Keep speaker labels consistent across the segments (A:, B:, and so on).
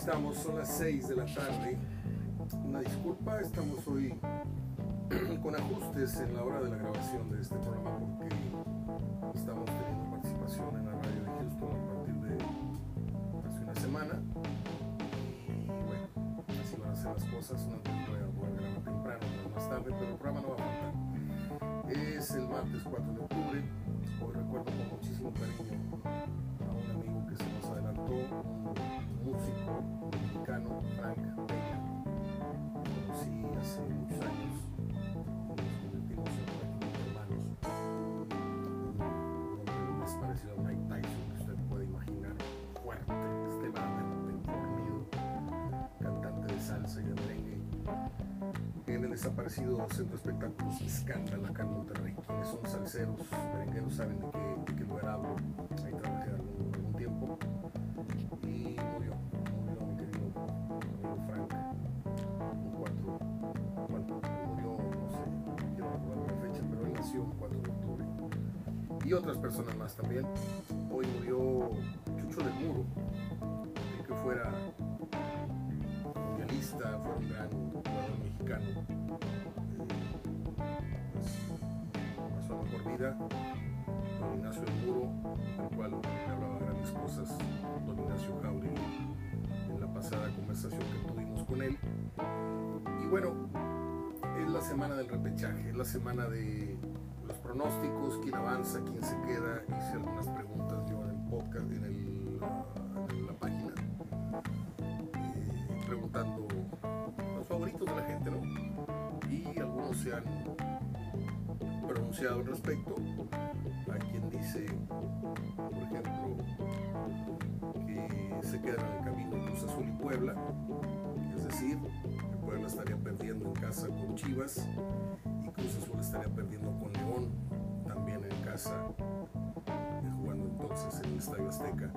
A: estamos, son las 6 de la tarde. Una disculpa, estamos hoy con ajustes en la hora de la grabación de este programa porque estamos teniendo participación en la radio de Houston a partir de hace una semana. Y bueno, así van a ser las cosas. No voy a poder grabar temprano, pero más tarde, pero el programa no va a faltar. Es el martes 4 de octubre. Hoy recuerdo con muchísimo cariño a un amigo que se nos adelantó, músico mexicano, Frank. Lo conocí hace muchos años. Nos convertimos en hermanos. Hombre más parecido a Mike Tyson que usted puede imaginar. Fuerte, extremadamente fornido, cantante de salsa y de merengue. En el desaparecido Centro de Espectáculos Escándalo acá en Monterrey. Quienes son salseros, merengueros saben de qué, de qué lugar hablo. Y otras personas más también. Hoy murió Chucho del Muro, el que fuera mundialista, fue un gran jugador mexicano. Eh, pues, pasó a mejor vida. Don Ignacio del Muro, del cual le hablaba grandes cosas don Ignacio Jauregui en la pasada conversación que tuvimos con él. Y bueno, es la semana del repechaje, es la semana de pronósticos, quién avanza, quién se queda. Hice algunas preguntas yo en el podcast, en, el, la página, eh, preguntando los favoritos de la gente, ¿no? Y algunos se han pronunciado al respecto. Hay quien dice, por ejemplo, que se quedan en el camino Cruz Azul y Puebla, es decir, que Puebla estaría perdiendo en casa con Chivas y Cruz Azul estaría perdiendo con jugando entonces en el Estadio Azteca.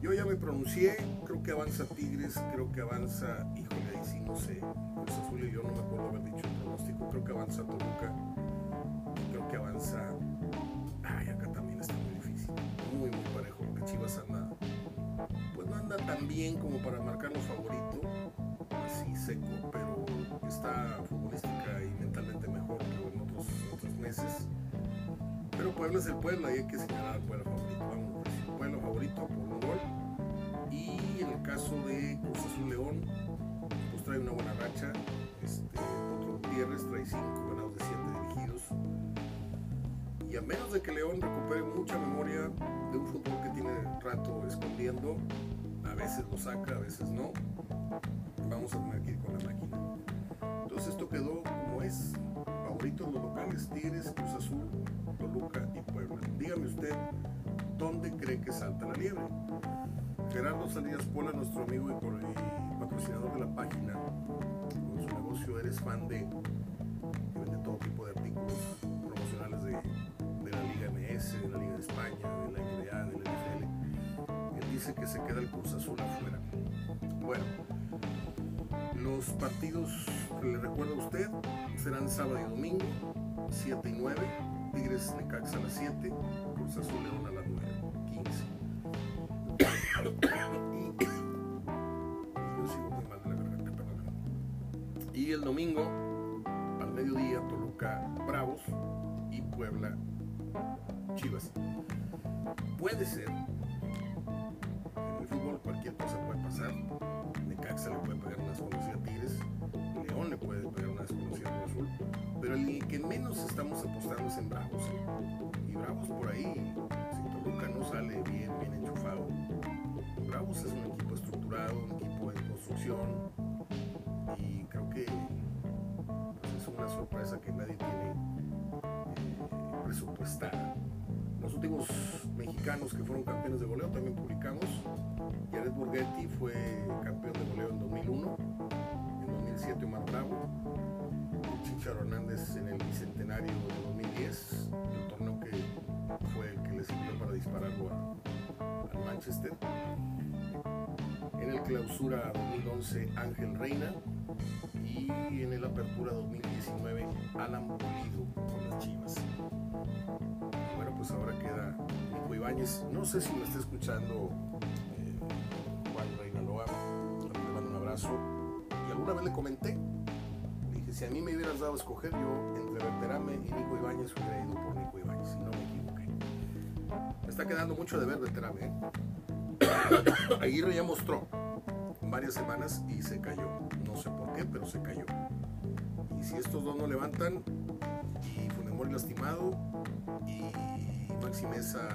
A: Yo ya me pronuncié, creo que avanza Tigres, creo que avanza, híjole, ahí sí no sé, Cruz Azul y yo no me acuerdo haber dicho el pronóstico, creo que avanza Toluca, creo que avanza, ay, acá también está muy difícil, muy, muy parejo, porque Chivas anda, pues no anda tan bien como para marcarnos favorito, así seco, pero está futbolística y mentalmente mejor que en otros, otros meses. Pero Puebla es el Puebla y hay que señalar al Puebla favorito. Vamos, Puebla favorito por un gol. Y en el caso de Cruz Azul León, pues trae una buena racha. Este, Potro Gutiérrez trae 5 ganados de 7 dirigidos. Y a menos de que León recupere mucha memoria de un fútbol que tiene rato escondiendo, a veces lo saca, a veces no, vamos a tener que ir con la máquina. Entonces esto quedó como es. Favoritos los locales, Tigres, Cruz Azul, Toluca y Puebla. Dígame usted, ¿dónde cree que salta la liebre? Gerardo Salinas Pola, nuestro amigo y, patrocinador de la página, con su negocio Eres Fan de, todo tipo de artículos promocionales de, de la Liga MS, de la Liga de España, de la NBA, de la NFL. Él dice que se queda el Cruz Azul afuera. Bueno, los partidos que le recuerdo a usted serán sábado y domingo, 7 y 9, Tigres Necaxa a las 7, Cruz Azul León a las 9, 15. y, yo sigo muy mal de la garganta, perdón. Y el domingo, al mediodía, Toluca Bravos y Puebla Chivas. Puede ser, el fútbol cualquier cosa puede pasar. Necaxa le puede pegar una desconocida a Tigres, León le puede pegar una desconocida a Azul, pero el que menos estamos apostando es en Bravos. Y Bravos por ahí, si Toluca no sale bien, bien enchufado, Bravos es un equipo estructurado, un equipo en construcción, y creo que pues, es una sorpresa que nadie tiene eh, presupuestada. Los últimos mexicanos que fueron campeones de goleo también publicamos. Jared Borghetti fue campeón de goleo en 2001, en 2007 Omar Bravo, Chicharo Hernández en el bicentenario de 2010, el torneo que fue el que le sirvió para dispararlo al Manchester. En el clausura 2011 Ángel Reina y en el apertura 2019 Alan Pulido con las Chivas. Bueno, pues ahora queda Nico Ibáñez. No sé si me está escuchando eh, Juan Reinaloa. jugadorazo. Y alguna vez le comenté, le dije, si a mí me hubieras dado a escoger, yo entre Berterame y Nico Ibáñez hubiera ido por Nico Ibáñez, si no me equivoqué. Me está quedando mucho de ver Berterame. ¿eh? Aguirre ya mostró varias semanas y se cayó. No sé por qué, pero se cayó. Y si estos dos no levantan, lastimado, y Maxi Mesa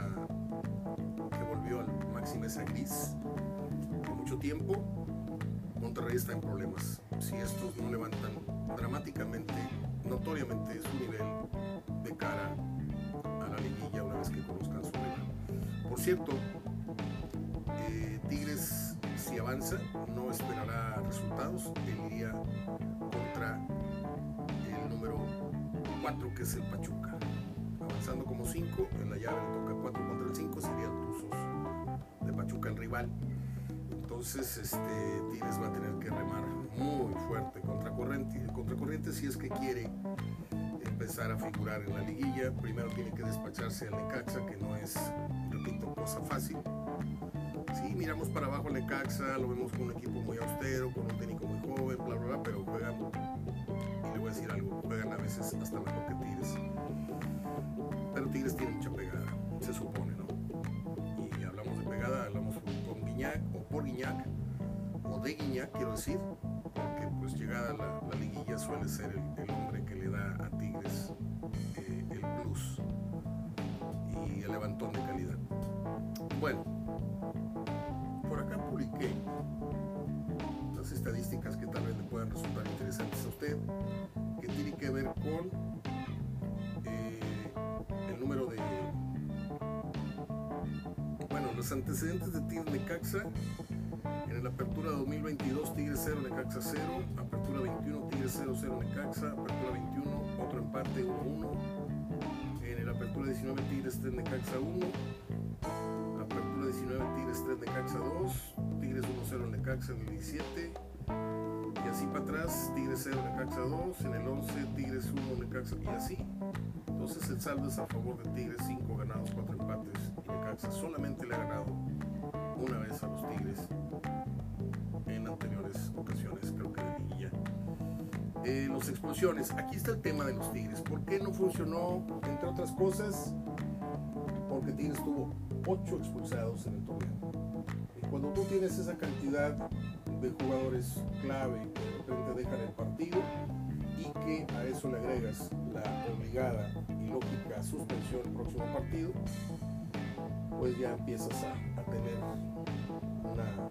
A: que volvió al Maxi Mesa gris de mucho tiempo, Monterrey está en problemas. Si estos no levantan dramáticamente, notoriamente su nivel de cara a la liguilla una vez que conozcan su nivel. Por cierto, eh, Tigres si avanza no esperará resultados, él iría 4 que es el Pachuca. Avanzando como 5, en la llave le toca 4 contra el 5, sería Tuzos de Pachuca el rival. Entonces este, Tigres va a tener que remar muy fuerte contra corriente, contra corriente si es que quiere empezar a figurar en la liguilla. Primero tiene que despacharse al Necaxa, que no es, repito, cosa fácil. Sí, miramos para abajo el Necaxa, lo vemos con un equipo muy austero, con un técnico muy joven, bla, bla, bla, pero juegan, decir algo, juegan a veces hasta mejor que Tigres. Pero Tigres tiene mucha pegada, se supone, ¿no? Y hablamos de pegada, hablamos con Guiñac, o por Guiñac, o de Guiñac, quiero decir, porque pues llegada la, la liguilla suele ser el, el, hombre que le da a Tigres eh, el plus y el levantón de calidad. Bueno, por acá publiqué estadísticas que tal vez le puedan resultar interesantes a usted, que tiene que ver con eh, el número de, bueno, los antecedentes de Tigres Necaxa. En la apertura 2022 Tigres 0, Necaxa 0, apertura 21 Tigres 0, 0 Necaxa, apertura 21 otro empate 1-1, en la apertura 19 Tigres 3 Necaxa 1, apertura 19 Tigres 3 Necaxa 2, Tigres 1-0 Necaxa en el 17, y así para atrás Tigres 0 Necaxa 2, en el 11 Tigres 1 Necaxa y así. Entonces el saldo es a favor de Tigres, 5 ganados, 4 empates y Necaxa solamente le ha ganado una vez a los Tigres en anteriores ocasiones, creo que de liguilla. Eh, los expulsiones, aquí está el tema de los Tigres. ¿Por qué no funcionó? Entre otras cosas, porque Tigres tuvo 8 expulsados en el torneo. Cuando tú tienes esa cantidad de jugadores clave que de repente dejan el partido y que a eso le agregas la obligada y lógica suspensión el próximo partido, pues ya empiezas a, a tener una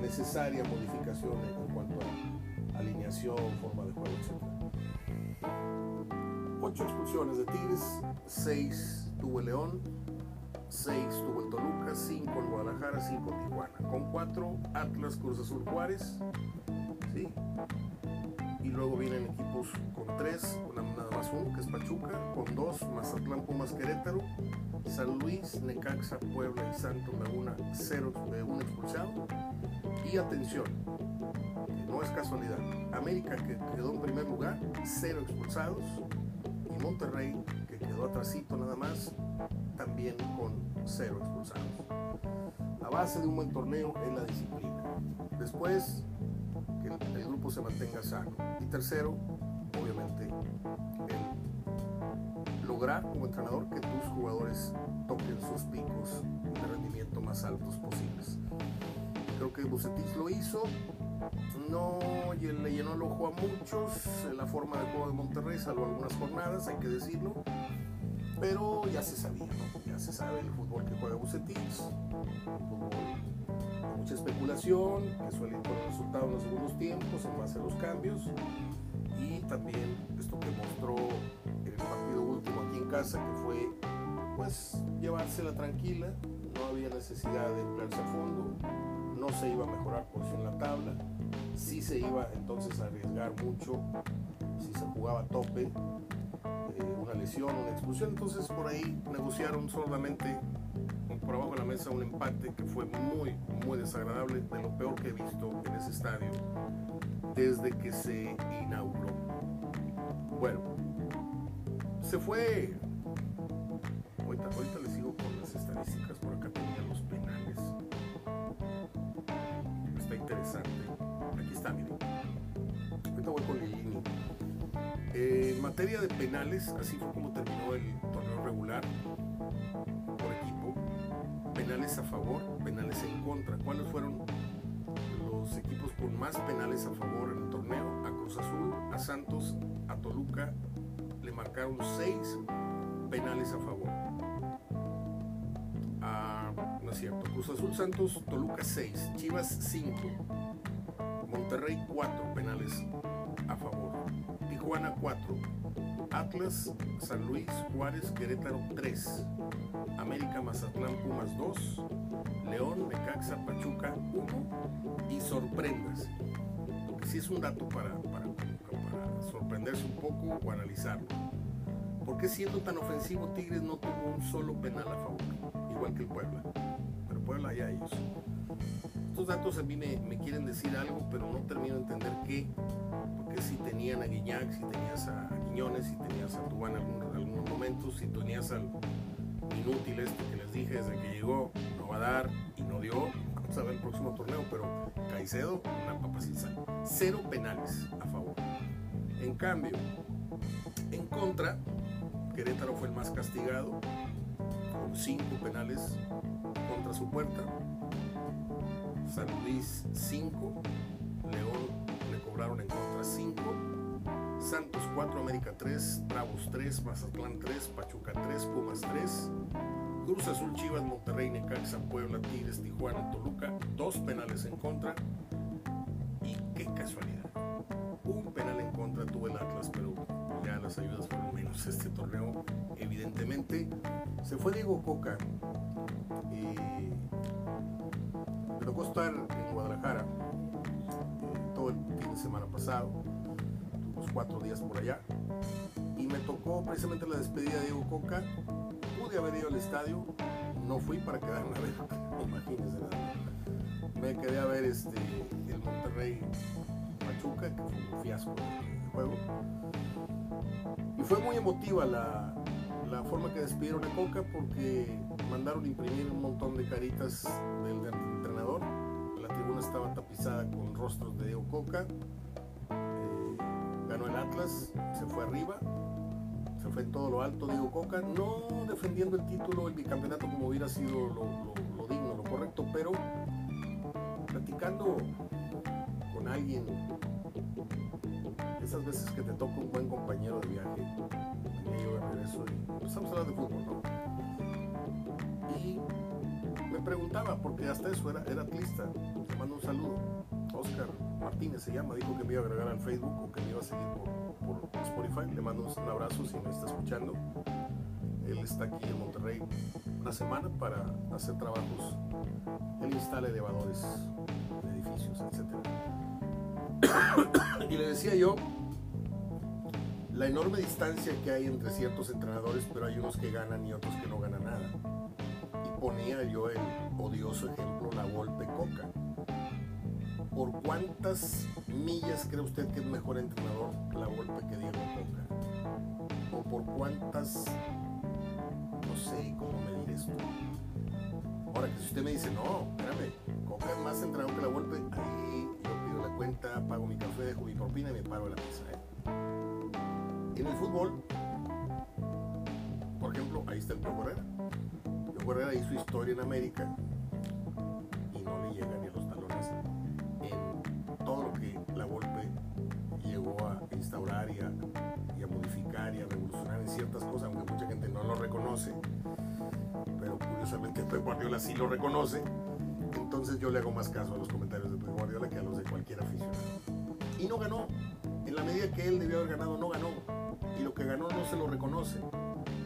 A: necesaria modificación en cuanto a alineación, forma de juego, etc. Ocho expulsiones de Tigres, seis tuvo el León, seis tuvo el Toluca, cinco el Guadalajara, cinco Tijuana. Con cuatro Atlas, Cruz Azul, Juárez, ¿sí? Y luego vienen equipos con tres, nada más uno que es Pachuca, con dos Mazatlán, Pumas, Querétaro, San Luis, Necaxa, Puebla y Santos Laguna, cero de un expulsado. Y atención, no es casualidad, América que quedó en primer lugar, cero expulsados, y Monterrey que quedó atrasito nada más, también con cero expulsados. La base de un buen torneo es la disciplina. Después, que el, grupo se mantenga sano. Y tercero, obviamente, el lograr como entrenador que tus jugadores toquen sus picos de rendimiento más altos posibles. Creo que Bucetich lo hizo, no le llenó el ojo a muchos en la forma de juego de Monterrey, salvo algunas jornadas, hay que decirlo, pero ya se sabía, ya se sabe el fútbol que juega Bucetich, fútbol de mucha especulación, que suele ir con el resultado en los segundos tiempos en base a los cambios, y también esto que mostró en el partido último aquí en casa, que fue pues llevársela tranquila, no había necesidad de emplearse a fondo, no se iba a mejorar posición en la tabla, sí se iba entonces a arriesgar mucho si se jugaba a tope, eh, una lesión, una expulsión, entonces por ahí negociaron solamente por abajo de la mesa un empate que fue muy, muy desagradable, de lo peor que he visto en ese estadio desde que se inauguró. Bueno, se fue. Ahorita, ahorita les sigo con las estadísticas, por acá tenía los penales. Está interesante. está, miren. Ahorita voy con Lilini. Eh, en materia de penales, así fue como terminó el torneo regular por equipo. Penales a favor, penales en contra. ¿Cuáles fueron los equipos con más penales a favor en el torneo? A Cruz Azul, a Santos, a Toluca le marcaron seis penales a favor. Ah, no es cierto. Cruz Azul Santos, Toluca 6, Chivas 5, Monterrey 4 penales a Tijuana 4, Atlas, San Luis, Juárez, Querétaro 3, América, Mazatlán, Pumas 2, León, Necaxa, Pachuca 1 y sorprendas. Si es un dato para, sorprenderse un poco o analizarlo. ¿Por qué siendo tan ofensivo Tigres no tuvo un solo penal a favor? Igual que el Puebla. Pero Puebla ya ellos. Estos datos a mí me quieren decir algo, pero no termino de entender qué. Tenían a Guiñac, si tenías a Quiñones, si tenías a Tubán en algunos, momentos, si tenías al inútil este que les dije desde que llegó, no va a dar y no dio. Vamos a ver el próximo torneo, pero Caicedo, una papa sin sal. Cero penales a favor. En cambio, en contra, Querétaro fue el más castigado, con cinco penales contra su puerta. San Luis 5, León le cobraron en contra 5, Santos 4, América 3, Bravos 3, Mazatlán 3, Pachuca 3, Pumas 3, Cruz Azul, Chivas, Monterrey, Necaxa, Puebla, Tigres, Tijuana, Toluca, dos penales en contra. Y qué casualidad. Un penal en contra tuvo el Atlas, pero ya las ayudas fueron menos este torneo. Evidentemente, se fue Diego Coca. Y me tocó estar en Guadalajara eh, todo el fin de semana pasado, cuatro días por allá, y me tocó precisamente la despedida de Diego Coca. Pude haber ido al estadio, no fui para quedarme a ver, imagínense. Me quedé a ver este, el Monterrey Pachuca, que fue un fiasco de juego. Y fue muy emotiva la, la forma que despidieron a Coca porque mandaron imprimir un montón de caritas del, del entrenador. La tribuna estaba tapizada con rostros de Diego Coca. Ganó el Atlas, se fue arriba, se fue en todo lo alto Diego Coca, no defendiendo el título, el bicampeonato como hubiera sido lo, digno, lo correcto, pero platicando con alguien, esas veces que te toca un buen compañero de viaje, venía yo regreso y empezamos a hablar de fútbol, ¿no? Y me preguntaba, porque hasta eso era, era atlista, le mando un saludo. Oscar Martínez se llama, dijo que me iba a agregar al Facebook o que me iba a seguir por, Spotify. Le mando un abrazo si me está escuchando. Él está aquí en Monterrey una semana para hacer trabajos. Él instala elevadores edificios, etc. y le decía yo la enorme distancia que hay entre ciertos entrenadores, pero hay unos que ganan y otros que no ganan nada. Y ponía yo el odioso ejemplo La Volpe Coca. ¿Por cuántas millas cree usted que es mejor entrenador La Volpe que Diego Coca? ¿O por cuántas, no sé cómo medir esto? Ahora que si usted me dice, no, espérame, Coca es más entrenador que La Volpe, ahí yo pido la cuenta, pago mi café, dejo mi propina y me pago la pizza. ¿eh? En el fútbol, por ejemplo, ahí está el Pio Herrera. Pio Herrera hizo historia en América y no le llega ni a los la Volpe llegó a instaurar y a, modificar y a revolucionar en ciertas cosas, aunque mucha gente no lo reconoce. Pero curiosamente Pep Guardiola sí lo reconoce. Entonces yo le hago más caso a los comentarios de Pep Guardiola que a los de cualquier aficionado. Y no ganó. En la medida que él debió haber ganado, no ganó. Y lo que ganó no se lo reconoce.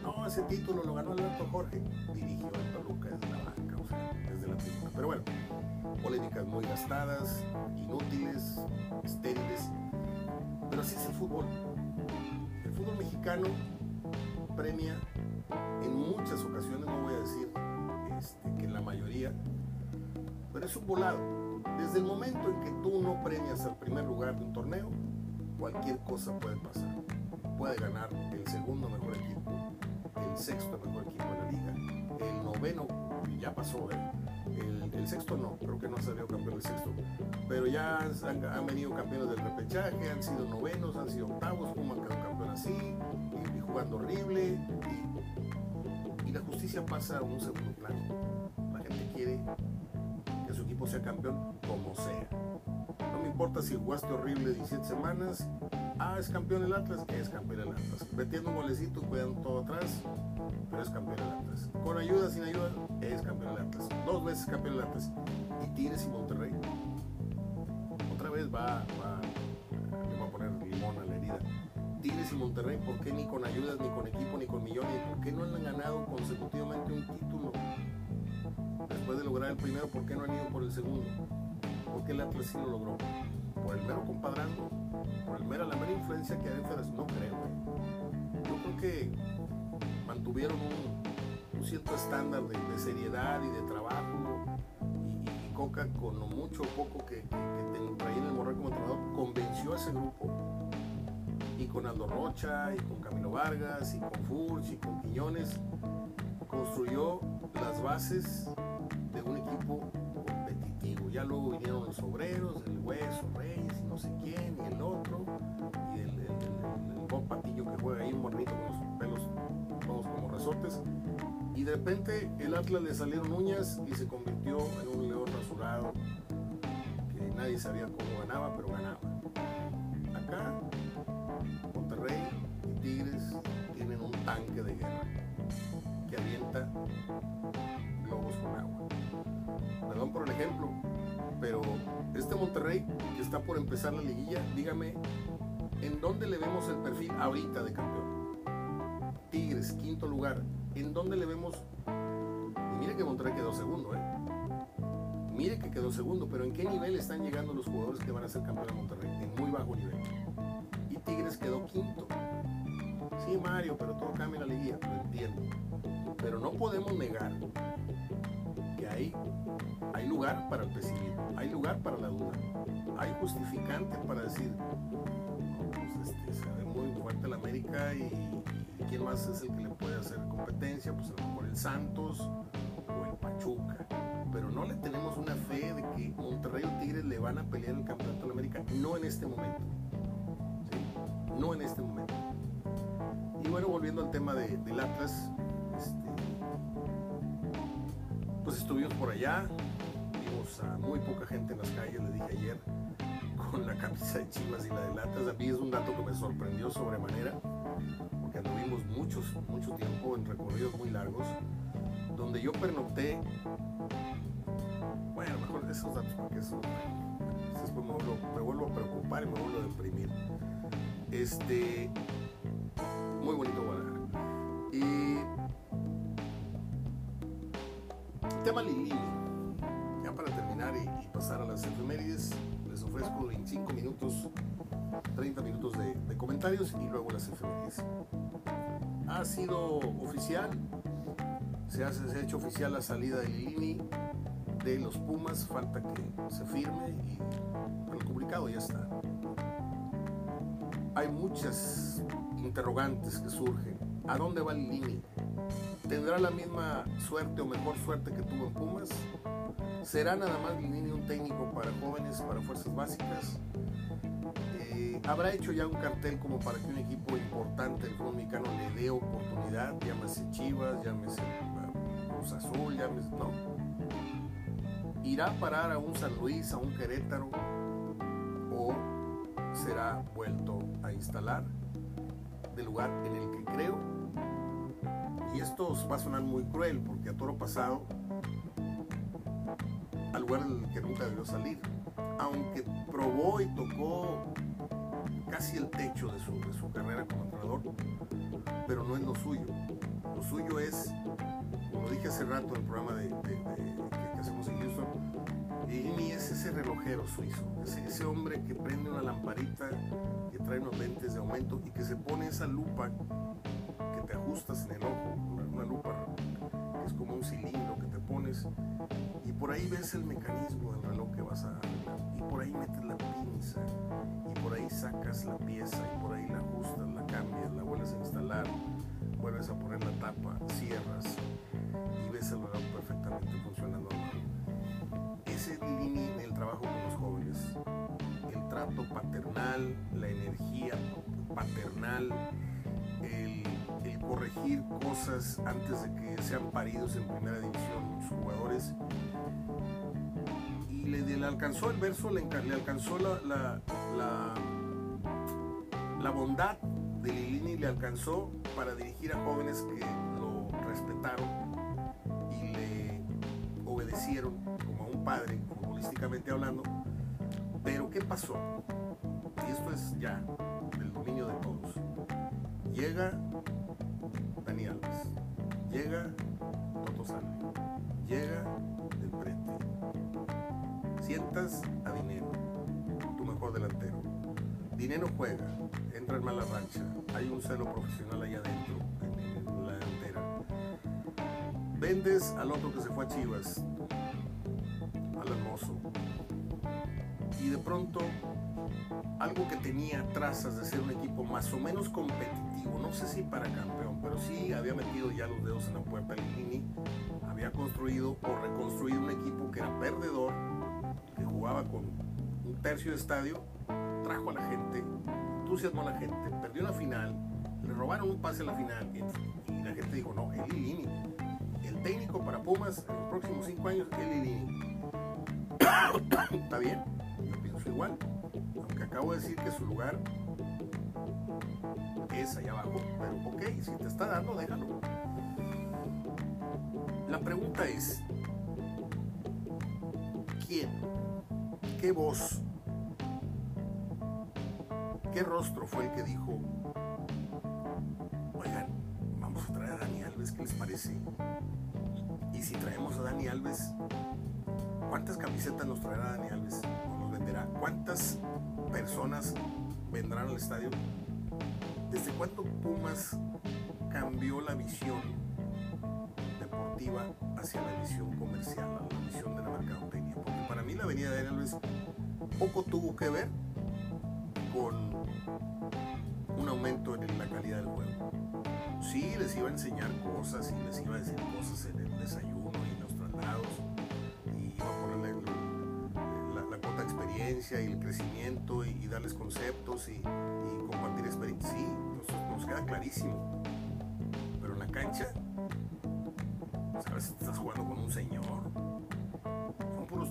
A: No, ese título lo ganó Alberto Jorge. Dirigió a Toluca desde la la tribuna. Pero bueno, polémicas muy gastadas, inútiles, estériles. Pero así es el fútbol. El fútbol mexicano premia en muchas ocasiones, no voy a decir este, que en la mayoría, pero es un volado. Desde el momento en que tú no premias al primer lugar de un torneo, cualquier cosa puede pasar. Puede ganar el segundo mejor equipo, el sexto mejor equipo de la liga, el noveno, ya pasó, ¿eh? Sexto no, creo que no ha salido campeón el sexto. Pero ya han, venido campeones del repechaje, han sido novenos, han sido octavos, Puma quedó campeón así, y, jugando horrible. Y, la justicia pasa a un segundo plano. La gente quiere que su equipo sea campeón como sea. No me importa si jugaste horrible 17 semanas, ah, es campeón el Atlas, es campeón el Atlas. Metiendo un golecito, cuidando todo atrás, pero es campeón el Atlas. Con ayuda, sin ayuda, es campeón el Atlas. Dos veces campeón el Atlas. Y Tigres y Monterrey. Otra vez va, va, le a poner limón a la herida. Tigres y Monterrey, ¿por qué ni con ayudas, ni con equipo, ni con millones? ¿Por qué no han ganado consecutivamente un título? Después de lograr el primero, ¿por qué no han ido por el segundo? ¿Por qué el Atlas sí lo logró? ¿Por el mero compadrando? ¿Por el mero, la mera influencia que hay en No creo. ¿eh? Yo creo que mantuvieron un, cierto estándar de, seriedad y de trabajo y, Coca con lo mucho o poco que, que, que en el Morral como entrenador convenció a ese grupo. Y con Aldo Rocha y con Camilo Vargas y con Furch y con Quiñones construyó las bases de un equipo competitivo. Ya luego vinieron los obreros, el Hueso, Reyes no sé quién y el otro y el, el, Patillo que juega ahí y de repente el Atlas le salieron uñas y se convirtió en un león rasurado que nadie sabía cómo ganaba, pero ganaba. Acá, Monterrey y Tigres tienen un tanque de guerra que avienta globos con agua. Perdón por el ejemplo, pero este Monterrey que está por empezar la liguilla, dígame, ¿en dónde le vemos el perfil ahorita de campeón? Tigres, quinto lugar. ¿En dónde le vemos? Y mire que Monterrey quedó segundo, ¿eh? Mire que quedó segundo, pero ¿en qué nivel están llegando los jugadores que van a ser campeón de Monterrey? En muy bajo nivel. Y Tigres quedó quinto. Sí, Mario, pero todo cambia en la liguilla, lo entiendo. Pero no podemos negar que hay, hay lugar para el pesimismo, hay lugar para la duda, hay justificante para decir, pues este, se ve muy fuerte la América y quién más es el que le puede hacer competencia, pues a lo mejor el Santos o el Pachuca. Pero no le tenemos una fe de que Monterrey o Tigres le van a pelear el campeonato de América, no en este momento. No en este momento. Y bueno, volviendo al tema de, del Atlas, este, pues estuvimos por allá, vimos a muy poca gente en las calles, le dije ayer, con la camisa de Chivas y la de Atlas. A mí es un dato que me sorprendió sobremanera porque anduvimos muchos, mucho tiempo en recorridos muy largos, donde yo pernocté, bueno, mejor esos datos porque eso, después me vuelvo, me vuelvo a preocupar y me vuelvo a deprimir. Este, muy bonito Guadalajara. Y tema Lili, ya para terminar y, pasar a las efemérides, les ofrezco 25 minutos 30 minutos de, comentarios y luego las efemérides. Ha sido oficial, se, ha hecho oficial la salida de Lilini de los Pumas, falta que se firme y el comunicado ya está. Hay muchas interrogantes que surgen. ¿A dónde va Lilini? ¿Tendrá la misma suerte o mejor suerte que tuvo en Pumas? ¿Será nada más Lilini un técnico para jóvenes, para fuerzas básicas? Habrá hecho ya un cartel como para que un equipo importante del fútbol mexicano le dé oportunidad, llámese Chivas, llámese uh, Cruz Azul, llámese, no. ¿Irá a parar a un San Luis, a un Querétaro o será vuelto a instalar del lugar en el que creo? Y esto va a sonar muy cruel porque a toro pasado, al lugar en el que nunca debió salir, aunque probó y tocó casi el techo de su, de su carrera como entrenador, pero no es lo suyo. Lo suyo es, como dije hace rato en el programa de, que, hacemos en Houston, Jimmy es ese relojero suizo, ese, ese, hombre que prende una lamparita, que trae unos lentes de aumento y que se pone esa lupa que te ajustas en el ojo, una, lupa que es como un cilindro que te pones y por ahí ves el mecanismo del reloj que vas a por ahí metes la pinza y por ahí sacas la pieza y por ahí la ajustas, la cambias, la vuelves a instalar, vuelves a poner la tapa, cierras y ves el reloj perfectamente funcionando normal. Ese es el trabajo con los jóvenes. El trato paternal, la energía paternal, el, el corregir cosas antes de que sean paridos en primera división los jugadores y le, alcanzó el verso, le, alcanzó la, la, bondad de Lilini, le alcanzó para dirigir a jóvenes que lo respetaron y le obedecieron como a un padre, futbolísticamente hablando. Pero ¿qué pasó? Y esto es ya el dominio de todos. Llega Dani Alves, llega Toto Salvi, llega Del Prete. Sientas a Dinero, tu mejor delantero. Dinero juega, entra en mala rancha, hay un celo profesional allá adentro, en, la delantera. Vendes al otro que se fue a Chivas, al hermoso. Y de pronto algo que tenía trazas de ser un equipo más o menos competitivo, no sé si para campeón, pero sí había metido ya los dedos en la puerta Lini, había construido o reconstruido un equipo que era perdedor, jugaba con un tercio de estadio, trajo a la gente, entusiasmó a la gente, perdió la final, le robaron un pase a la final y, la gente dijo, no, el Lini, el técnico para Pumas en los próximos cinco años, el Lini. Está bien, yo pienso igual acabo de decir que su lugar es allá abajo, pero ok, si te está dando, déjalo. La pregunta es, ¿Qué voz? ¿Qué rostro fue el que dijo, oigan, vamos a traer a Dani Alves, ¿qué les parece? Y si traemos a Dani Alves, ¿cuántas camisetas nos traerá Dani Alves? ¿O nos venderá? ¿Cuántas personas vendrán al estadio. ¿Desde cuándo Pumas cambió la visión deportiva hacia la visión comercial, la visión de la mercadotecnia? Mí la avenida de Luis poco tuvo que ver con un aumento en la calidad del juego. Sí, les iba a enseñar cosas y les iba a decir cosas en el desayuno y en los traslados y el crecimiento y, darles conceptos y, compartir experiencias. Sí, nos, queda clarísimo. Pero en la cancha, pues, a veces estás jugando con un señor.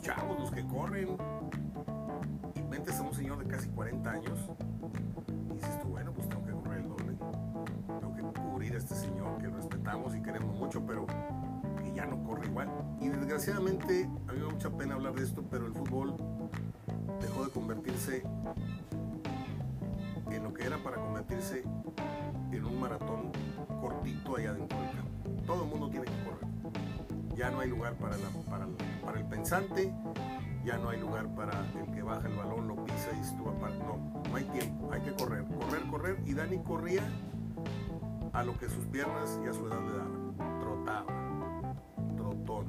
A: Chavos los que corren. Y metes a un señor de casi 40 años. Y dices tú, bueno, pues tengo que correr el doble. Tengo que cubrir a este señor que respetamos y queremos mucho, pero que ya no corre igual. Y desgraciadamente, a mí me da mucha pena hablar de esto, pero el fútbol dejó de convertirse en lo que era para convertirse en un maratón cortito allá dentro del campo. Todo el mundo tiene que correr. Ya no hay lugar para, para, para, el pensante, ya no hay lugar para el que baja el balón, lo pisa y estuvo aparte. No, no hay tiempo, hay que correr, correr, correr. Y Dani corría a lo que sus piernas y a su edad le daban. Trotaba, trotón.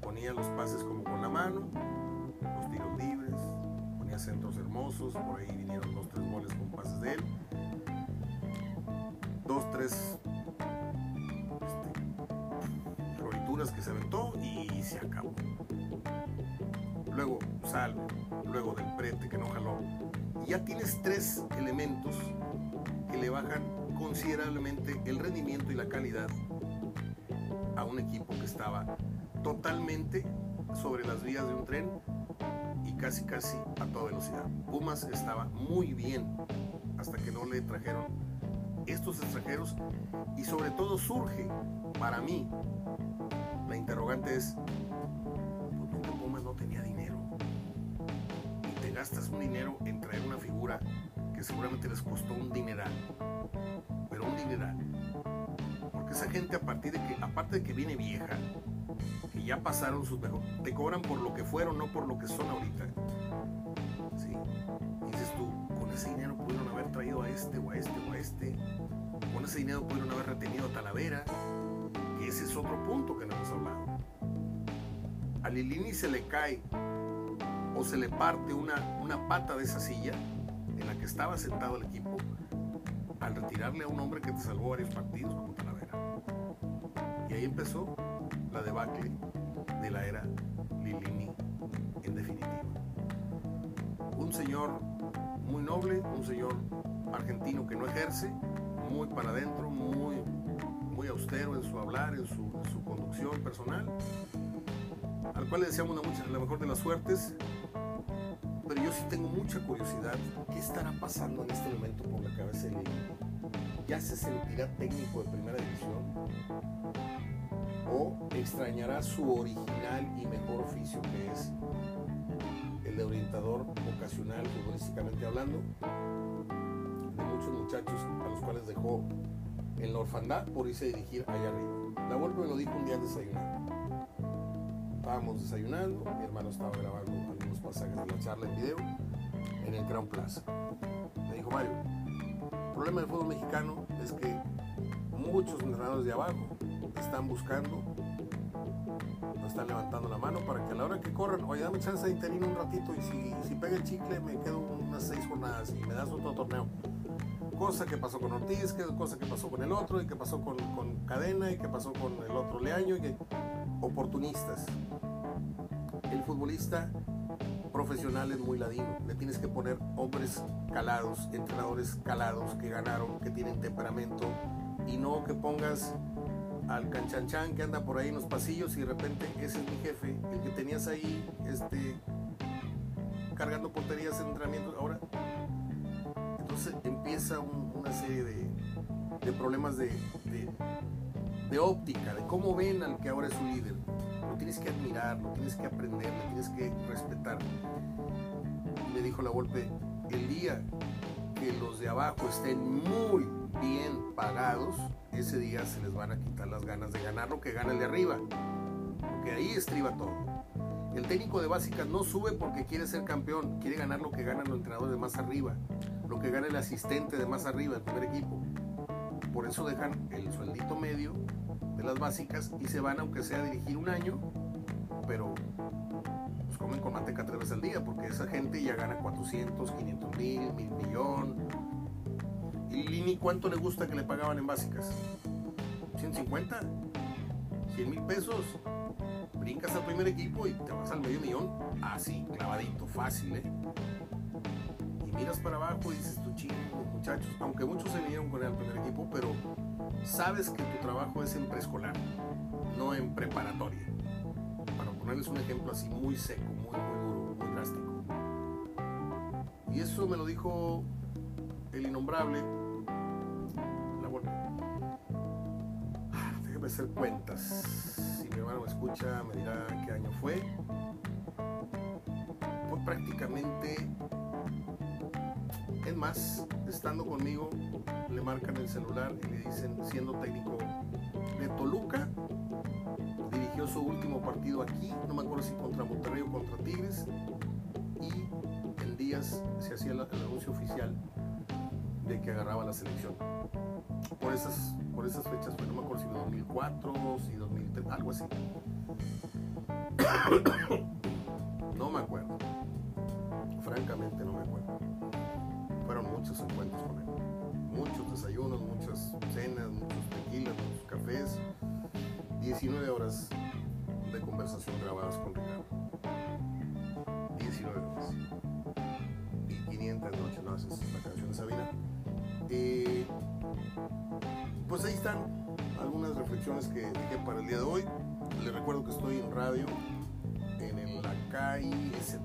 A: Ponía los pases como con la mano, centros hermosos, por ahí vinieron dos, tres goles con pases de él. Dos, tres que se aventó y se acabó. Luego sal, luego del prete que no jaló. Ya tienes tres elementos que le bajan considerablemente el rendimiento y la calidad a un equipo que estaba totalmente sobre las vías de un tren y casi casi a toda velocidad. Pumas estaba muy bien hasta que no le trajeron estos extranjeros y sobre todo surge para mí interrogante es ¿por qué Pumas no tenía dinero? Y te gastas un dinero en traer una figura que seguramente les costó un dineral, pero un dineral. Porque esa gente a partir de que, aparte de que viene vieja, y ya pasaron sus mejores. Te cobran por lo que fueron, no por lo que son ahorita. Dices tú, con ese dinero pudieron haber traído a este o a este o a este. Con ese dinero pudieron haber retenido a Talavera. Que ese es otro punto que no hablado. A Lilini se le cae o se le parte una, una pata de esa silla en la que estaba sentado el equipo al retirarle a un hombre que te salvó varios partidos como Talavera. Y ahí empezó la debacle de la era Lilini en definitiva. un señor muy noble, un señor argentino que no ejerce, muy para adentro, muy, austero en su hablar, en su, conducción personal, al cual le deseamos la mejor de las suertes, pero yo sí tengo mucha curiosidad, ¿qué estará pasando en este momento por la cabeza de ¿Ya se sentirá técnico de primera división? ¿O extrañará su original y mejor oficio que es el de orientador ocasional, futbolísticamente hablando, de muchos muchachos a los cuales dejó en la orfandad por irse a dirigir allá arriba. La Volpe me lo dijo un día desayunando. Estábamos desayunando, mi hermano estaba grabando algunos pasajes de la charla en video en el Crown Plaza. Me dijo Mario, el problema del fútbol mexicano es que muchos entrenadores de abajo están buscando están levantando la mano para que a la hora que corran, oye, dame chance de interino un ratito y si, si pega el chicle me quedo unas seis jornadas y me das otro torneo. Cosa que pasó con Ortiz, cosa que pasó con el otro y que pasó con, con Cadena y que pasó con el otro Leaño y oportunistas. El futbolista profesional es muy ladino. Le tienes que poner hombres calados, entrenadores calados que ganaron, que tienen temperamento y no que pongas al canchanchan que anda por ahí en los pasillos y de repente ese es mi jefe, el que tenías ahí este, cargando porterías en entrenamiento. Ahora, empieza una serie de, problemas de, óptica, de cómo ven al que ahora es su líder. Lo tienes que admirar, lo tienes que aprender, lo tienes que respetar. Me dijo la golpe, el día que los de abajo estén muy bien pagados, ese día se les van a quitar las ganas de ganar lo que gana el de arriba. Porque ahí estriba todo. El técnico de básicas no sube porque quiere ser campeón, quiere ganar lo que ganan los entrenadores de más arriba, lo que gana el asistente de más arriba, el primer equipo. Por eso dejan el sueldito medio de las básicas y se van, aunque sea a dirigir un año, pero pues comen con manteca tres veces al día, porque esa gente ya gana 400, 500 mil, mil millón, ¿Y ni cuánto le gusta que le pagaban en básicas? ¿150? ¿100 mil pesos? Brincas al primer equipo y te vas al medio millón. Así, clavadito, fácil, ¿eh? Miras para abajo y dices, tu chingo, muchachos. Aunque muchos se vinieron con el primer equipo, pero sabes que tu trabajo es en preescolar, no en preparatoria. Para ponerles un ejemplo así muy seco, muy, muy duro, muy drástico. Y eso me lo dijo el innombrable hacer cuentas. Si mi hermano me escucha, me dirá qué año fue. Fue prácticamente, más, estando conmigo, le marcan el celular y le dicen, siendo técnico de Toluca, dirigió su último partido aquí, no me acuerdo si contra Monterrey o contra Tigres, y en días se hacía el anuncio oficial de que agarraba la selección. Por esas, por esas fechas, no me acuerdo si 2004, si 2003, algo así. Pues ahí están algunas reflexiones que dije para el día de hoy. Les recuerdo que estoy en radio en la KIST,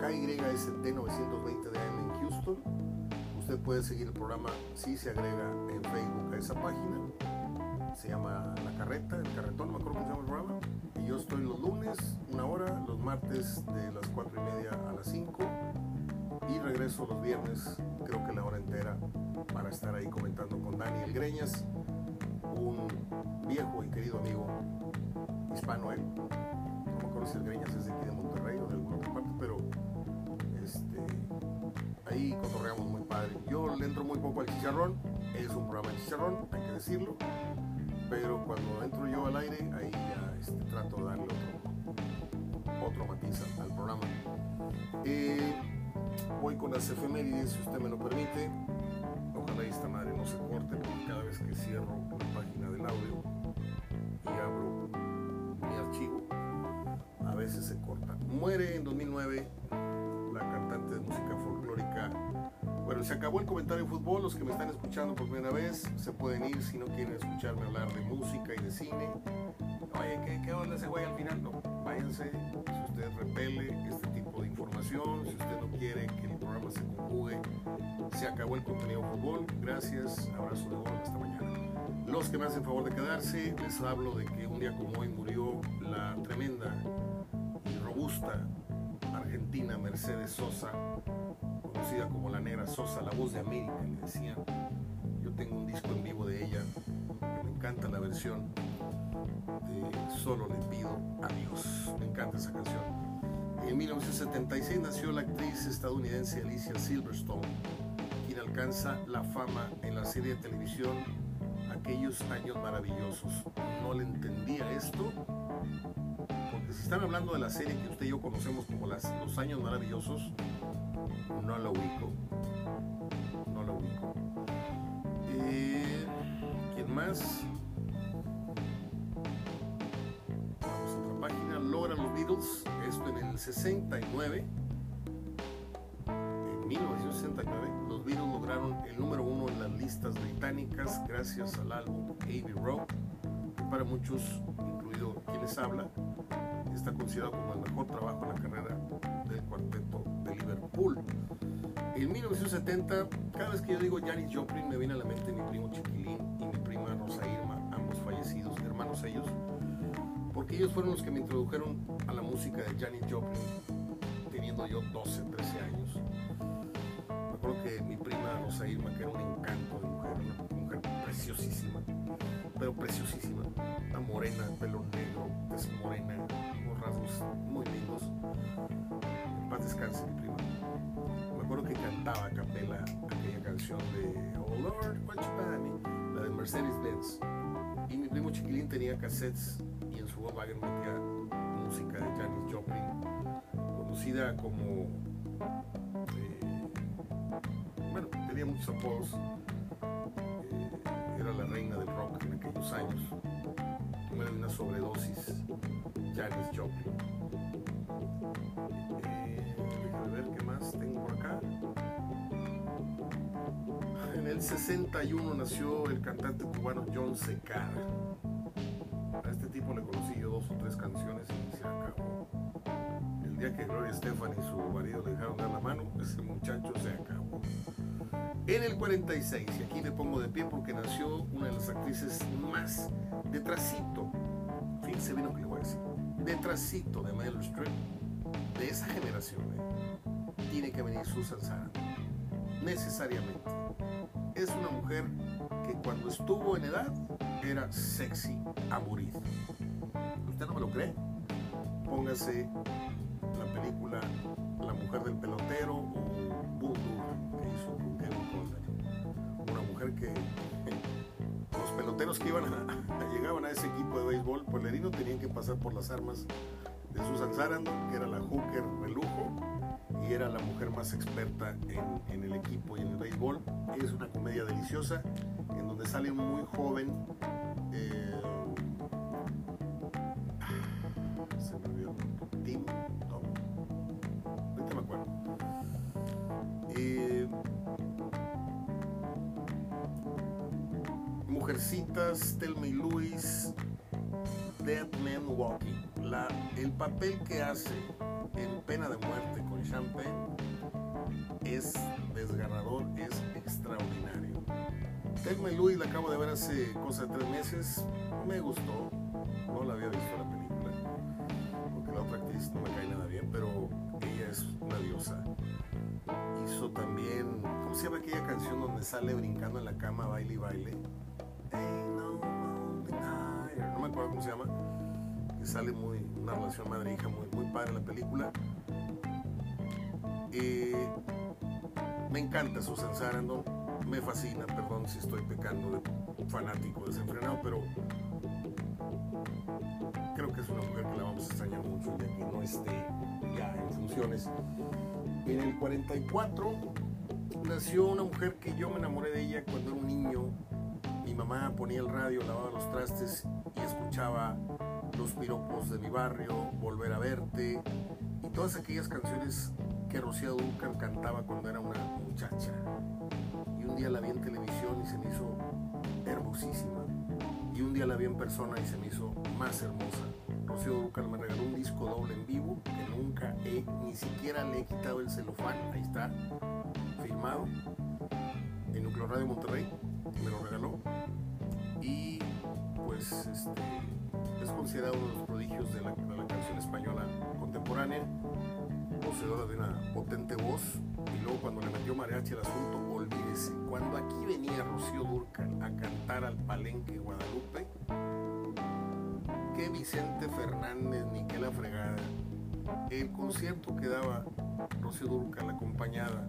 A: KYST 920 de AM en Houston. Usted puede seguir el programa si se agrega en Facebook a esa página. Se llama La Carreta, el Carretón, no me acuerdo cómo se llama el programa. Y yo estoy los lunes, una hora, los martes de las 4 y media a las 5 y regreso los viernes, creo que la hora entera, para estar ahí comentando con Daniel Greñas, un viejo y querido amigo hispano él. No me acuerdo si el Greñas es de aquí de Monterrey o de alguna otra parte, pero este, ahí cotorreamos muy padre. Yo le entro muy poco al chicharrón, es un programa de chicharrón, hay que decirlo, pero cuando entro yo al aire, ahí ya este, trato de darle otro, otro matiz al programa. Eh, voy con las efemérides, si usted me lo permite. Ojalá esta madre no se corte, porque cada vez que cierro la página del audio y abro mi archivo, a veces se corta. Muere en 2009 la cantante de música folclórica. Bueno, se acabó el comentario de fútbol. Los que me están escuchando por primera vez se pueden ir si no quieren escucharme hablar de música y de cine. Oye, ¿qué, qué onda ese güey al final? No, váyanse. Si usted repele este tipo de información, si usted no quiere que el programa se conjugue, se acabó el contenido fútbol. Gracias, abrazo de gol, hasta mañana. Los que me hacen favor de quedarse, les hablo de que un día como hoy murió la tremenda y robusta argentina Mercedes Sosa, conocida como la negra Sosa, la voz de América, le decían. Yo tengo un disco en vivo de ella, me encanta la versión de Solo le pido a Dios. Me encanta esa canción. En 1976 nació la actriz estadounidense Alicia Silverstone, quien alcanza la fama en la serie de televisión Aquellos Años Maravillosos. No le entendía esto, porque si están hablando de la serie que usted y yo conocemos como las, Los Años Maravillosos, no la ubico. No la ubico. Eh, ¿Quién más? Esto en el 69. En 1969, los Beatles lograron el número uno en las listas británicas gracias al álbum Abbey Road, que para muchos, incluido quienes hablan, está considerado como el mejor trabajo en la carrera del cuarteto de Liverpool. En 1970, cada vez que yo digo Janis Joplin, me viene a la mente mi primo Chiquilín y mi prima Rosa Irma, ambos fallecidos, hermanos ellos, porque ellos fueron los que me introdujeron a la música de Janis Joplin, teniendo yo 12, 13 años. Me acuerdo que mi prima Rosa Irma, que era un encanto de mujer, una mujer preciosísima, pero preciosísima, una morena, pelo negro, es morena, unos rasgos muy lindos. En paz descanse mi prima me acuerdo que cantaba a capela aquella canción de Oh Lord, what you me? La de Mercedes Benz. Y mi primo chiquilín tenía cassettes Volkswagen metía música de Janis Joplin, conocida como. eh, bueno, tenía muchos apodos. Eh, era la reina del rock en aquellos años. Tuve una sobredosis, Janis Joplin. Eh, ver qué más tengo por acá. En el 61 nació el cantante cubano John Secar. A este tipo le conocí yo dos o tres canciones y se acabó. El día que Gloria Estefan y su marido le dejaron dar la mano, ese muchacho se acabó. En el 46, y aquí me pongo de pie porque nació una de las actrices más detrásito, fíjense bien lo que le voy a decir, detrásito de Meryl Streep, de esa generación, ¿eh? tiene que venir Susan Sarandon, necesariamente. Es una mujer que cuando estuvo en edad era sexy a morir. ¿Usted no me lo cree? Póngase la película La mujer del pelotero o Voodoo que hizo Kevin. Una mujer que los peloteros que iban a, a- llegaban a ese equipo de béisbol pueblerino tenían que pasar por las armas de Susan Sarandon, que era la hooker de lujo y era la mujer más experta en, el equipo y en el béisbol. Es una comedia deliciosa en donde sale muy joven. Papel que hace en Pena de Muerte con Champagne es desgarrador, es extraordinario. Thelma y Luis la acabo de ver hace cosa de tres meses. Me gustó. No la había visto la película. Porque la otra actriz no me cae nada bien, pero ella es una diosa. Hizo también. ¿Cómo se llama aquella canción donde sale brincando en la cama, baile y baile? Ain't no higher. No me acuerdo cómo se llama. Sale muy. Una relación madre-hija muy, muy padre en la película. Eh, me encanta Susan Sarandon, me fascina, perdón si estoy pecando de fanático desenfrenado, pero creo que es una mujer que la vamos a extrañar mucho y que no esté ya en funciones. En el 44 nació una mujer que yo me enamoré de ella cuando era un niño. Mi mamá ponía el radio, lavaba los trastes y escuchaba los piropos de mi barrio, Volver a verte y todas aquellas canciones que Rocío Dúrcal cantaba cuando era una muchacha. Y un día la vi en televisión y se me hizo hermosísima. Y un día la vi en persona y se me hizo más hermosa. Rocío Dúrcal me regaló un disco doble en vivo que nunca he, ni siquiera le he quitado el celofán. Ahí está, firmado en Núcleo Radio Monterrey. Me lo regaló. Y pues este, es considerado uno de los prodigios de la, canción española contemporánea. Poseedora de una potente voz. Y luego cuando le metió mariachi al asunto, olvídese, cuando aquí venía Rocío Durcal a cantar al Palenque Guadalupe, que Vicente Fernández ni que la fregada, el concierto que daba Rocío Durcal acompañada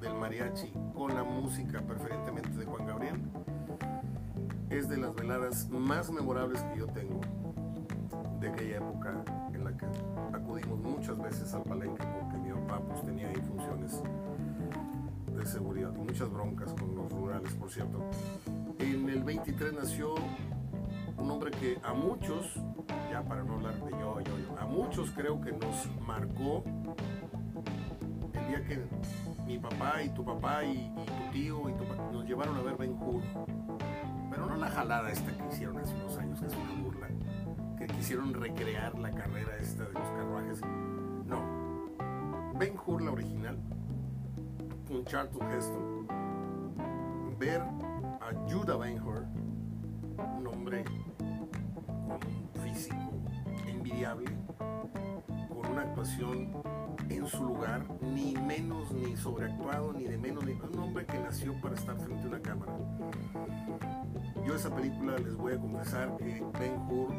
A: del mariachi con la música preferentemente de Juan Gabriel, es de las veladas más memorables que yo tengo de aquella época en la que acudimos muchas veces al palenque porque mi papá pues, tenía ahí funciones de seguridad muchas broncas con los rurales, por cierto. En el 23 nació un hombre que a muchos, ya para no hablar de yo, yo, a muchos creo que nos marcó el día que mi papá y tu papá y, tu tío y tu nos llevaron a ver Ben Hur. Pero no la jalada esta que hicieron hace unos años, que es una burla que quisieron recrear la carrera esta de los carruajes. No. Ben Hur, la original, con Charlton Heston. Ver a Judah Ben Hur, un hombre un físico envidiable, con una actuación en su lugar, ni menos ni sobreactuado, ni de menos, ni un hombre que nació para estar frente a una cámara. Yo esa película les voy a confesar que Ben Hur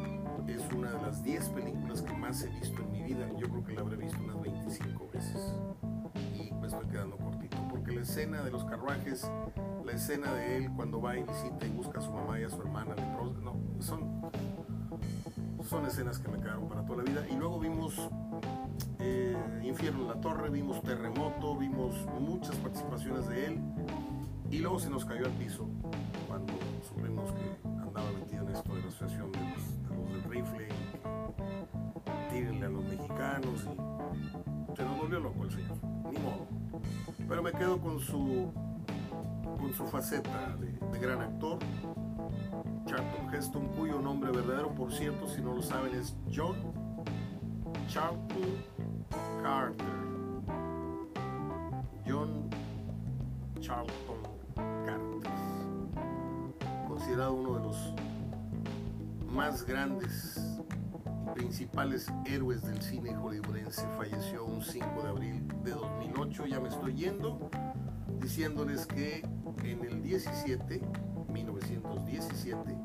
A: es una de las 10 películas que más he visto en mi vida. Yo creo que la habré visto unas 25 veces. Y me estoy quedando cortito. Porque la escena de los carruajes, la escena de él cuando va y visita y busca a su mamá y a su hermana, no, son, son escenas que me quedaron para toda la vida. Y luego vimos eh, Infierno en la Torre, vimos Terremoto, vimos muchas participaciones de él. Y luego se nos cayó al piso ni modo. Pero me quedo con su con su faceta de, de gran actor, Charlton Heston, cuyo nombre verdadero, por cierto, si no lo saben, es John Charlton Carter. John Charlton Carter considerado uno de los más grandes principales héroes del cine hollywoodense. Falleció un 5 de abril de 2008. Ya me estoy yendo diciéndoles que en el 17, 1917,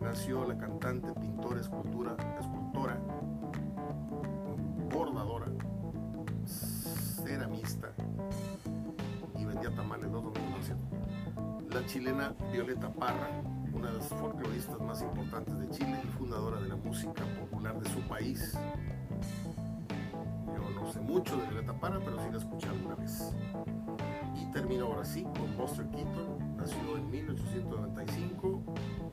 A: nació la cantante, pintora, escultura, escultora, bordadora, ceramista y vendía tamales los domingos, la chilena Violeta Parra, una de las folcloristas más importantes de Chile y fundadora de la música popular de su país. Yo no sé mucho de Violeta Parra, pero sí la escuché alguna vez. Y termino ahora sí con Buster Keaton, nació en 1895,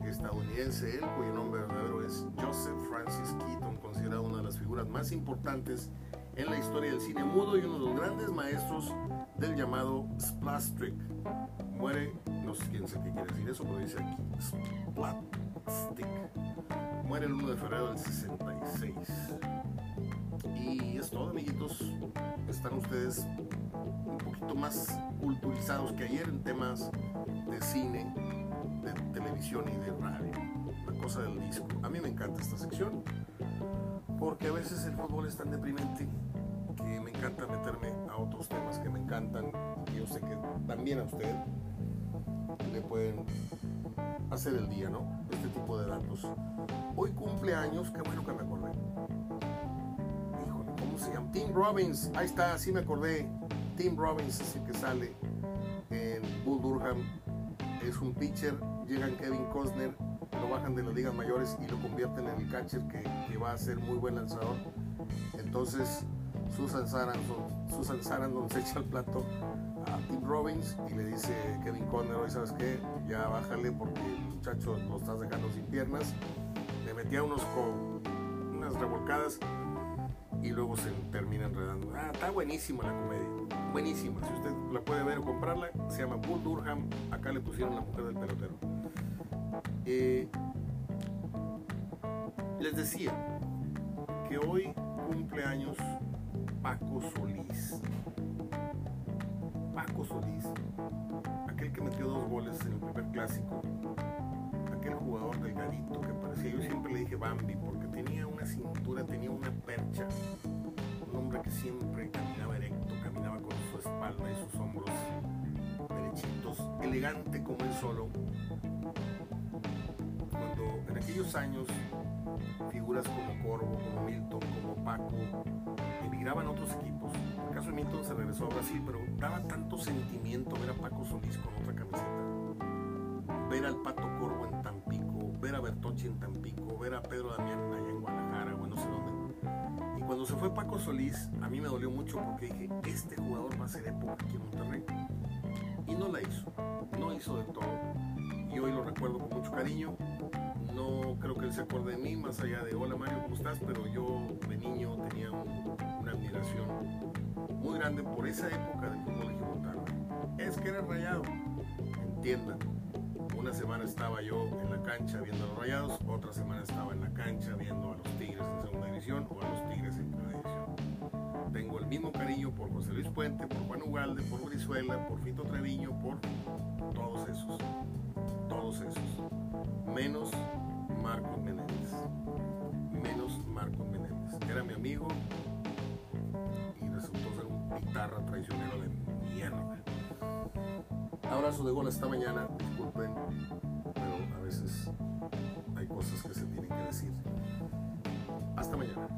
A: estadounidense él, cuyo nombre verdadero es Joseph Francis Keaton, considerado una de las figuras más importantes en la historia del cine mudo y uno de los grandes maestros del llamado splash trick. Muere, no sé quién sé qué quiere decir eso, pero dice aquí splash stick. Muere el 1 de febrero del 66. Y es todo, amiguitos. Están ustedes un poquito más culturizados que ayer en temas de cine, de televisión y de radio. La cosa del disco. A mí me encanta esta sección porque a veces el fútbol es tan deprimente encanta meterme a otros temas que me encantan y yo sé que también a usted le pueden hacer el día, ¿no? Este tipo de datos. Hoy cumple años, qué bueno que me acordé. Híjole, ¿cómo se llama? Tim Robbins, ahí está, sí me acordé. Tim Robbins es el que sale en Bull Durham. Es un pitcher, llegan Kevin Costner, lo bajan de las ligas mayores y lo convierten en el catcher que va a ser muy buen lanzador. Entonces Susan Sarandon, Susan Sarandon se echa el plato a Tim Robbins y le dice Kevin Conner, hoy sabes qué, ya bájale porque el muchacho lo estás dejando sin piernas. Le metía unos con unas revolcadas y luego se termina enredando. Ah, está buenísima la comedia. Buenísima. Si usted la puede ver o comprarla, se llama Bull Durham. Acá le pusieron la mujer del pelotero. Eh, les decía que hoy cumple años Paco Solís. Paco Solís, aquel que metió dos goles en el primer clásico, aquel jugador delgadito que parecía, yo siempre le dije Bambi, porque tenía una cintura, tenía una percha, un hombre que siempre caminaba erecto, caminaba con su espalda y sus hombros derechitos, elegante como él solo. Cuando en aquellos años figuras como Corvo, como Milton, como Paco, emigraban a otros equipos. En el caso de Milton se regresó a Brasil, pero daba tanto sentimiento ver a Paco Solís con otra camiseta, ver al Pato Corvo en Tampico, ver a Bertocci en Tampico, ver a Pedro Damián allá en Guadalajara o no sé dónde. Y cuando se fue Paco Solís, a mí me dolió mucho porque dije, este jugador va a ser época aquí en Monterrey. Y no la hizo, no hizo de todo. Y hoy lo recuerdo con mucho cariño no creo que él se acuerde de mí, más allá de hola Mario, ¿cómo estás? Pero yo de niño tenía una muy grande por esa época del fútbol gibraltar. Es que era rayado, entiendan. Una semana estaba yo en la cancha viendo a los rayados, otra semana estaba en la cancha viendo a los Tigres en segunda división o a los Tigres en primera división. Tengo el mismo cariño por José Luis Puente, por Juan Ugalde, por Brizuela, por Fito Treviño, por todos esos. Todos esos. Menos Marcos Menéndez. Menos Marcos Menéndez. Era mi amigo guitarra traicionera de mierda. Abrazo de gol esta mañana, disculpen, pero a veces hay cosas que se tienen que decir. Hasta mañana.